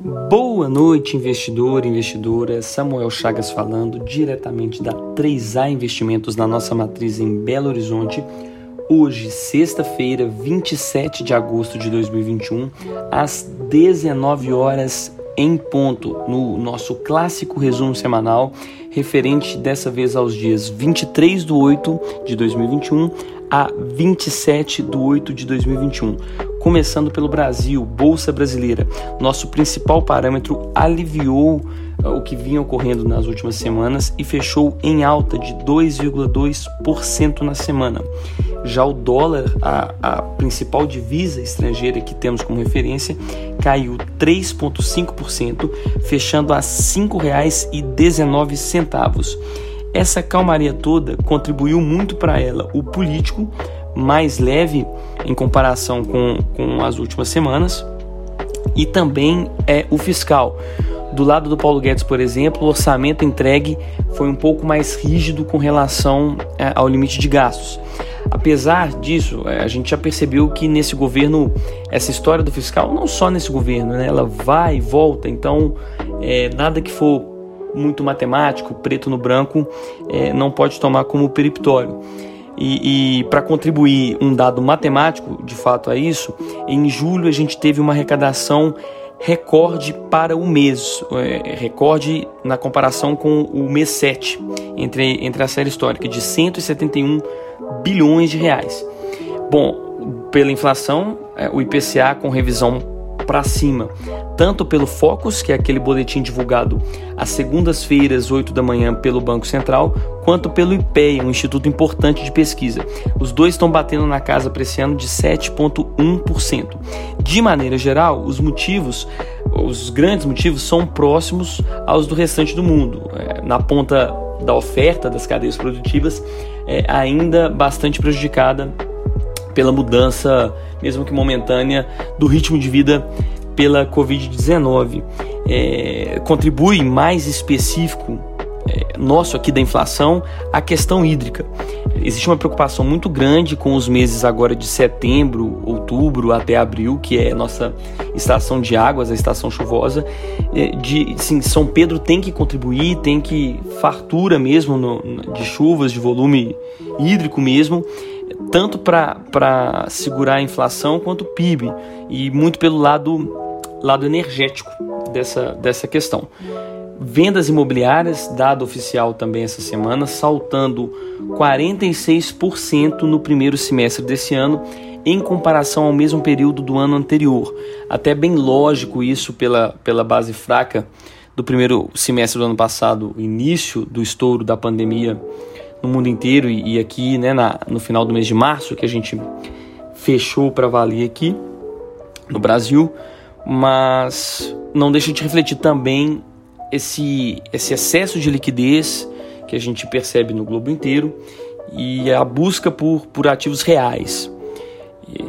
Boa noite, investidor e investidora. Samuel Chagas falando diretamente da 3A Investimentos na nossa matriz em Belo Horizonte. Hoje, sexta-feira, 27 de agosto de 2021, às 19 horas em ponto, no nosso clássico resumo semanal, referente dessa vez aos dias 23 de 8 de 2021 a 27 de 8 de 2021. Começando pelo Brasil, Bolsa Brasileira, nosso principal parâmetro aliviou uh, o que vinha ocorrendo nas últimas semanas e fechou em alta de 2,2% na semana. Já o dólar, a, a principal divisa estrangeira que temos como referência, caiu 3,5%, fechando a R$ 5,19. Essa calmaria toda contribuiu muito para ela o político, mais leve em comparação com, com as últimas semanas, e também é o fiscal. Do lado do Paulo Guedes, por exemplo, o orçamento entregue foi um pouco mais rígido com relação é, ao limite de gastos. Apesar disso, é, a gente já percebeu que nesse governo, essa história do fiscal, não só nesse governo, né, ela vai e volta, então é, nada que for muito matemático, preto no branco, é, não pode tomar como periptório. E, e para contribuir um dado matemático, de fato, a isso, em julho a gente teve uma arrecadação recorde para o mês, é, recorde na comparação com o mês 7, entre, entre a série histórica, de 171 bilhões de reais. Bom, pela inflação, é, o IPCA com revisão para cima, tanto pelo Focus, que é aquele boletim divulgado às segundas-feiras, 8 da manhã, pelo Banco Central, quanto pelo IPEA, um instituto importante de pesquisa. Os dois estão batendo na casa para esse ano de 7,1%. De maneira geral, os motivos, os grandes motivos, são próximos aos do restante do mundo. É, na ponta da oferta das cadeias produtivas, é ainda bastante prejudicada pela mudança, mesmo que momentânea, do ritmo de vida pela Covid-19. É, contribui mais específico é, nosso aqui da inflação a questão hídrica. Existe uma preocupação muito grande com os meses agora de setembro, outubro até abril, que é nossa estação de águas, a estação chuvosa. É, de, sim, São Pedro tem que contribuir, tem que fartura mesmo no, de chuvas, de volume hídrico mesmo tanto para segurar a inflação quanto o PIB, e muito pelo lado, lado energético dessa, dessa questão. Vendas imobiliárias, dado oficial também essa semana, saltando 46% no primeiro semestre desse ano, em comparação ao mesmo período do ano anterior. Até bem lógico isso pela, pela base fraca do primeiro semestre do ano passado, início do estouro da pandemia no mundo inteiro e, e aqui né, na, no final do mês de março que a gente fechou para valer aqui no Brasil, mas não deixa de refletir também esse, esse excesso de liquidez que a gente percebe no globo inteiro e a busca por, por ativos reais.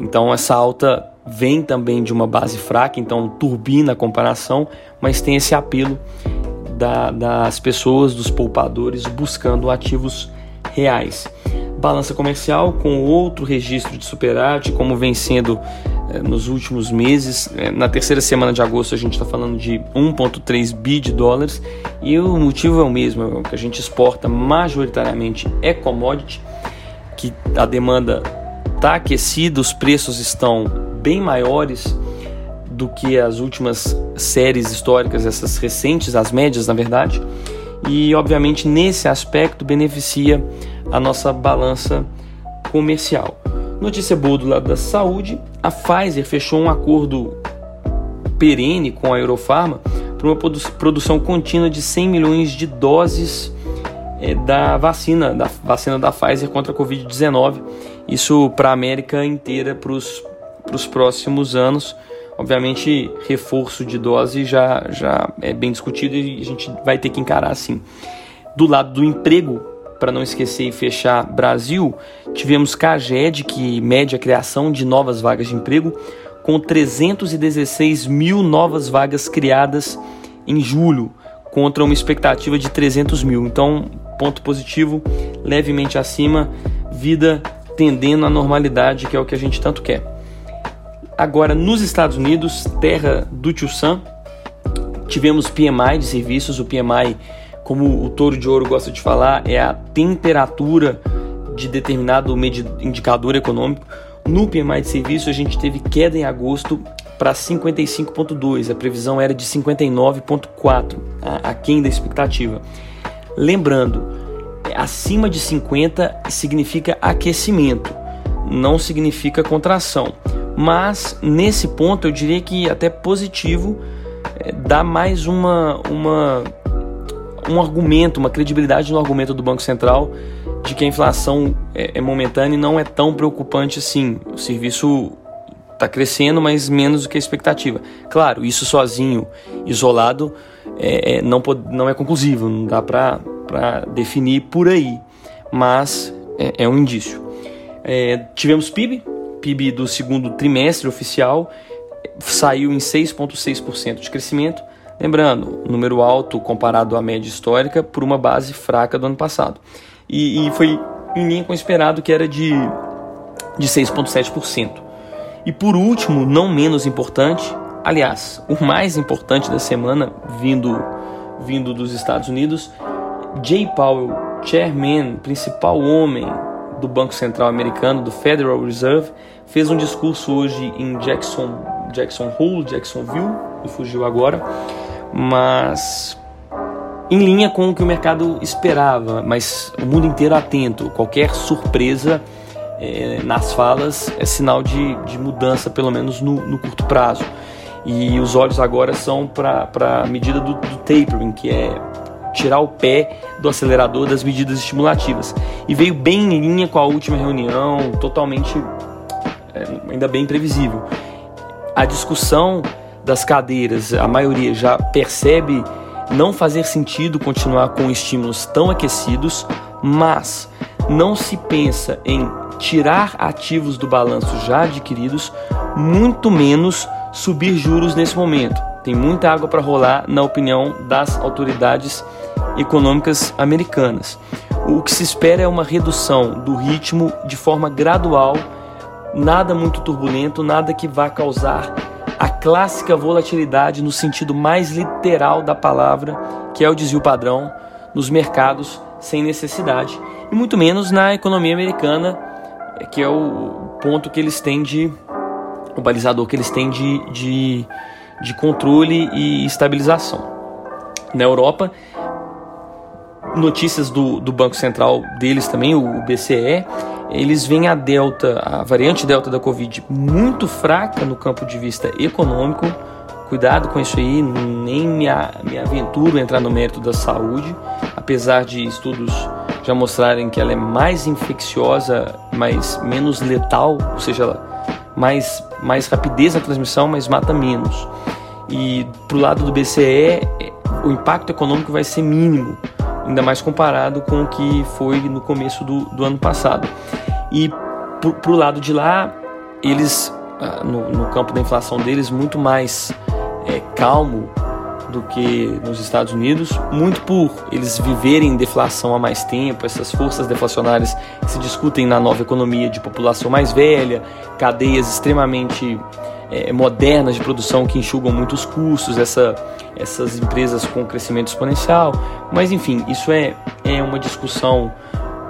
Então essa alta vem também de uma base fraca, então turbina a comparação, mas tem esse apelo da, das pessoas, dos poupadores, buscando ativos reais. Balança comercial com outro registro de superávit, como vem sendo eh, nos últimos meses. Eh, na terceira semana de agosto a gente está falando de 1,3 bi de dólares e o motivo é o mesmo, é que a gente exporta majoritariamente é commodity, que a demanda está aquecida, os preços estão bem maiores do que as últimas séries históricas, essas recentes, as médias na verdade e, obviamente, nesse aspecto beneficia a nossa balança comercial. Notícia boa do lado da saúde: a Pfizer fechou um acordo perene com a Eurofarma para uma produção contínua de 100 milhões de doses é, da vacina, da vacina da Pfizer contra a Covid-19. Isso para a América inteira para os próximos anos. Obviamente, reforço de dose já, já é bem discutido e a gente vai ter que encarar assim. Do lado do emprego, para não esquecer e fechar Brasil, tivemos Caged, que mede a criação de novas vagas de emprego, com 316 mil novas vagas criadas em julho, contra uma expectativa de 300 mil. Então, ponto positivo, levemente acima, vida tendendo à normalidade, que é o que a gente tanto quer. Agora, nos Estados Unidos, terra do Tio Sam, Tivemos PMI de serviços, o PMI, como o Touro de Ouro gosta de falar, é a temperatura de determinado indicador econômico. No PMI de serviços, a gente teve queda em agosto para 55,2. A previsão era de 59,4, aquém da expectativa. Lembrando, acima de 50 significa aquecimento, não significa contração. Mas nesse ponto eu diria que até positivo é, dá mais uma, uma um argumento, uma credibilidade no argumento do Banco Central de que a inflação é, é momentânea e não é tão preocupante assim. O serviço está crescendo, mas menos do que a expectativa. Claro, isso sozinho, isolado, é, é não, não é conclusivo, não dá para definir por aí, mas é, é um indício. É, tivemos PIB, PIB do segundo trimestre oficial saiu em 6,6% de crescimento. Lembrando, número alto comparado à média histórica por uma base fraca do ano passado. E, e foi em linha com o esperado, que era de, de 6,7%. E por último, não menos importante, aliás, o mais importante da semana, vindo, vindo dos Estados Unidos, Jay Powell, chairman, principal homem do Banco Central Americano, do Federal Reserve, fez um discurso hoje em Jackson, Jackson Hole, Jacksonville, me fugiu agora, mas em linha com o que o mercado esperava, mas o mundo inteiro atento. Qualquer surpresa é, nas falas é sinal de, de mudança, pelo menos no, no curto prazo. E os olhos agora são para a medida do, do tapering, que é tirar o pé do acelerador das medidas estimulativas. E veio bem em linha com a última reunião, totalmente, ainda bem previsível. A discussão das cadeiras, a maioria já percebe não fazer sentido continuar com estímulos tão aquecidos, mas não se pensa em tirar ativos do balanço já adquiridos, muito menos subir juros nesse momento. Tem muita água para rolar, na opinião das autoridades econômicas americanas. O que se espera é uma redução do ritmo de forma gradual, nada muito turbulento, nada que vá causar a clássica volatilidade no sentido mais literal da palavra, que é o desvio padrão nos mercados sem necessidade, e muito menos na economia americana, que é o ponto que eles têm de o balizador que eles têm de, de, de controle e estabilização. Na Europa, notícias do, do Banco Central deles também, o BCE, eles veem a delta, a variante delta da Covid muito fraca no campo de vista econômico. Cuidado com isso aí, nem me, me aventuro a entrar no mérito da saúde, apesar de estudos já mostrarem que ela é mais infecciosa, mas menos letal, ou seja, mais, mais rapidez na transmissão, mas mata menos. E pro lado do BCE, o impacto econômico vai ser mínimo ainda mais comparado com o que foi no começo do, do ano passado. E para o lado de lá, eles, ah, no, no, campo da inflação deles, muito mais é, calmo do que nos Estados Unidos, muito por eles viverem deflação há mais tempo, essas forças deflacionárias se discutem na nova economia de população mais velha, cadeias extremamente é, modernas de produção que enxugam muitos custos, essa, essas empresas com crescimento exponencial. Mas enfim, isso é, é uma discussão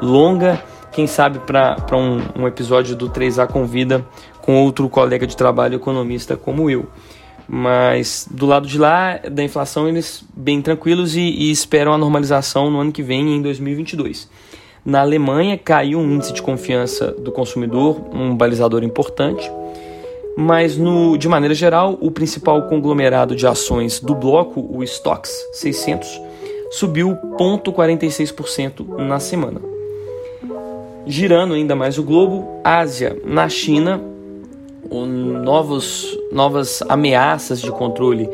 longa. Quem sabe para um, um episódio do 3A Convida com outro colega de trabalho economista como eu. Mas do lado de lá da inflação, eles bem tranquilos e, e esperam a normalização no ano que vem, em 2022. Na Alemanha, caiu um índice de confiança do consumidor, um balizador importante mas no, de maneira geral, o principal conglomerado de ações do bloco, o Stocks 600, subiu 0,46% na semana. Girando ainda mais o globo, Ásia, na China, novos, novas ameaças de controle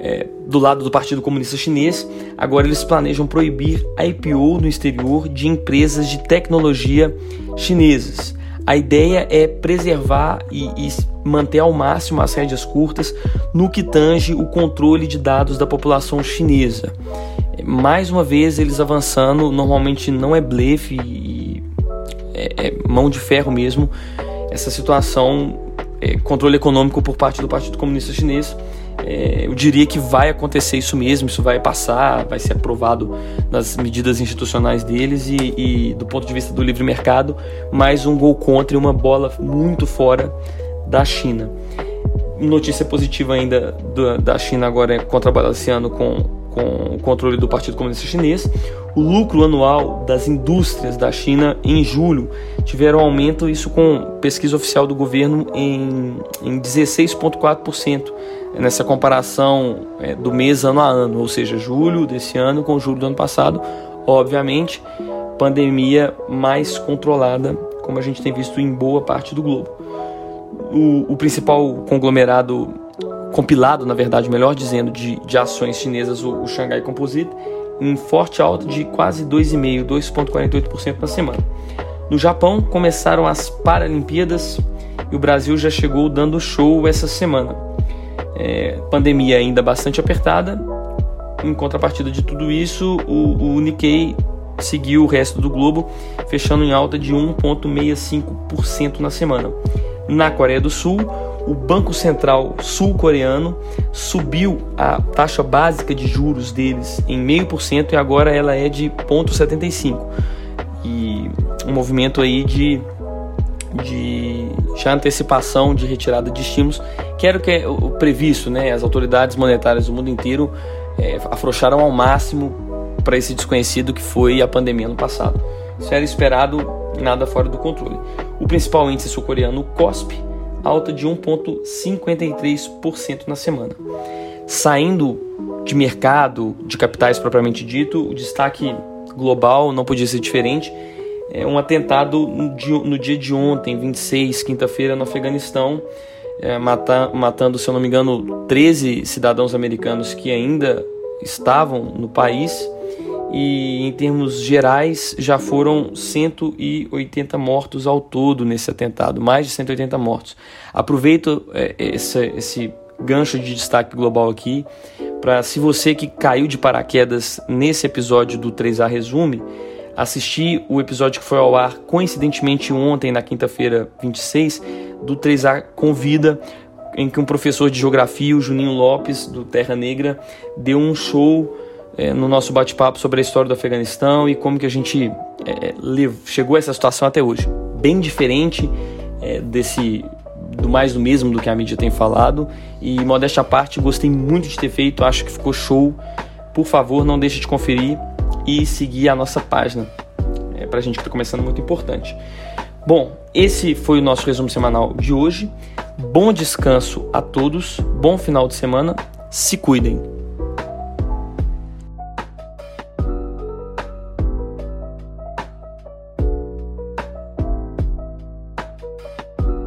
é, do lado do Partido Comunista Chinês. Agora eles planejam proibir a IPO no exterior de empresas de tecnologia chinesas. A ideia é preservar e, e manter ao máximo as rédeas curtas no que tange o controle de dados da população chinesa. Mais uma vez, eles avançando, normalmente não é blefe e é, é mão de ferro mesmo, essa situação, é, controle econômico por parte do Partido Comunista Chinês, é, eu diria que vai acontecer isso mesmo, isso vai passar, vai ser aprovado nas medidas institucionais deles e, e do ponto de vista do livre mercado, mais um gol contra e uma bola muito fora da China. Notícia positiva ainda da China agora é contrabalanceando com, com o controle do Partido Comunista Chinês. O lucro anual das indústrias da China em julho tiveram aumento, isso com pesquisa oficial do governo, em, em 16,4% nessa comparação é, do mês ano a ano, ou seja, julho desse ano com julho do ano passado. Obviamente, pandemia mais controlada, como a gente tem visto em boa parte do globo o, o principal conglomerado compilado, na verdade, melhor dizendo, de, de ações chinesas, o, o Shanghai Composite, em forte alta de quase 2,5%, 2,48% na semana. No Japão, começaram as Paralimpíadas e o Brasil já chegou dando show essa semana. É, pandemia ainda bastante apertada. Em contrapartida de tudo isso, o, o Nikkei seguiu o resto do globo, fechando em alta de 1,65% na semana na Coreia do Sul, o Banco Central sul-coreano subiu a taxa básica de juros deles em 0,5% e agora ela é de 0,75%. E um movimento aí de, de já antecipação de retirada de estímulos, que era o que é o previsto, né? As autoridades monetárias do mundo inteiro é, afrouxaram ao máximo para esse desconhecido que foi a pandemia no passado. Isso era esperado nada fora do controle. O principal índice sul-coreano, o KOSP, alta de 1,53% na semana. Saindo de mercado, de capitais propriamente dito, o destaque global não podia ser diferente. É um atentado no dia, no dia de ontem, 26, quinta-feira, no Afeganistão, é, mata, matando, se eu não me engano, 13 cidadãos americanos que ainda estavam no país e em termos gerais já foram 180 mortos ao todo nesse atentado, mais de 180 mortos. Aproveito é, esse, esse gancho de destaque global aqui para se você que caiu de paraquedas nesse episódio do 3A Resume, assistir o episódio que foi ao ar coincidentemente ontem, na quinta-feira 26, do 3A Convida, em que um professor de geografia, o Juninho Lopes, do Terra Negra, deu um show é, no nosso bate-papo sobre a história do Afeganistão e como que a gente é, chegou a essa situação até hoje. Bem diferente é, desse do mais do mesmo do que a mídia tem falado e modéstia à parte, gostei muito de ter feito, acho que ficou show. Por favor, não deixe de conferir e seguir a nossa página. É pra gente que tá começando muito importante. Bom, esse foi o nosso resumo semanal de hoje. Bom descanso a todos, bom final de semana, se cuidem.